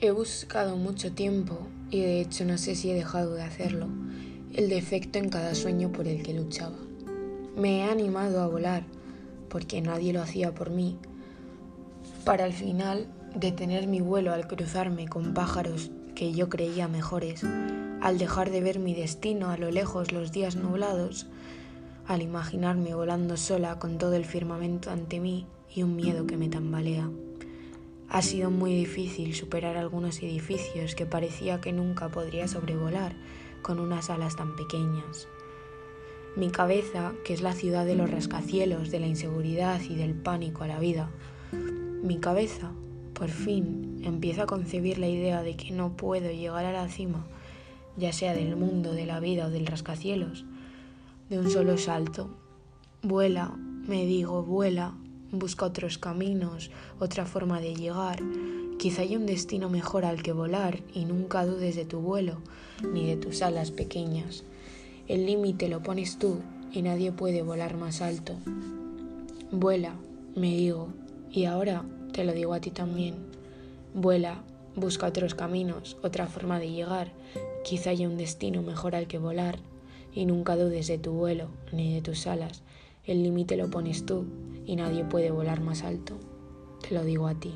He buscado mucho tiempo y de hecho no sé si he dejado de hacerlo, el defecto en cada sueño por el que luchaba. Me he animado a volar porque nadie lo hacía por mí, para al final detener mi vuelo al cruzarme con pájaros que yo creía mejores, al dejar de ver mi destino a lo lejos los días nublados, al imaginarme volando sola con todo el firmamento ante mí y un miedo que me tambalea. Ha sido muy difícil superar algunos edificios que parecía que nunca podría sobrevolar con unas alas tan pequeñas. Mi cabeza, que es la ciudad de los rascacielos, de la inseguridad y del pánico a la vida, mi cabeza, por fin, empieza a concebir la idea de que no puedo llegar a la cima, ya sea del mundo, de la vida o del rascacielos, de un solo salto. Vuela, me digo, vuela, Busca otros caminos, otra forma de llegar. Quizá hay un destino mejor al que volar y nunca dudes de tu vuelo ni de tus alas pequeñas. El límite lo pones tú y nadie puede volar más alto. Vuela, me digo, y ahora te lo digo a ti también. Vuela, busca otros caminos, otra forma de llegar. Quizá haya un destino mejor al que volar y nunca dudes de tu vuelo ni de tus alas. El límite lo pones tú y nadie puede volar más alto. Te lo digo a ti.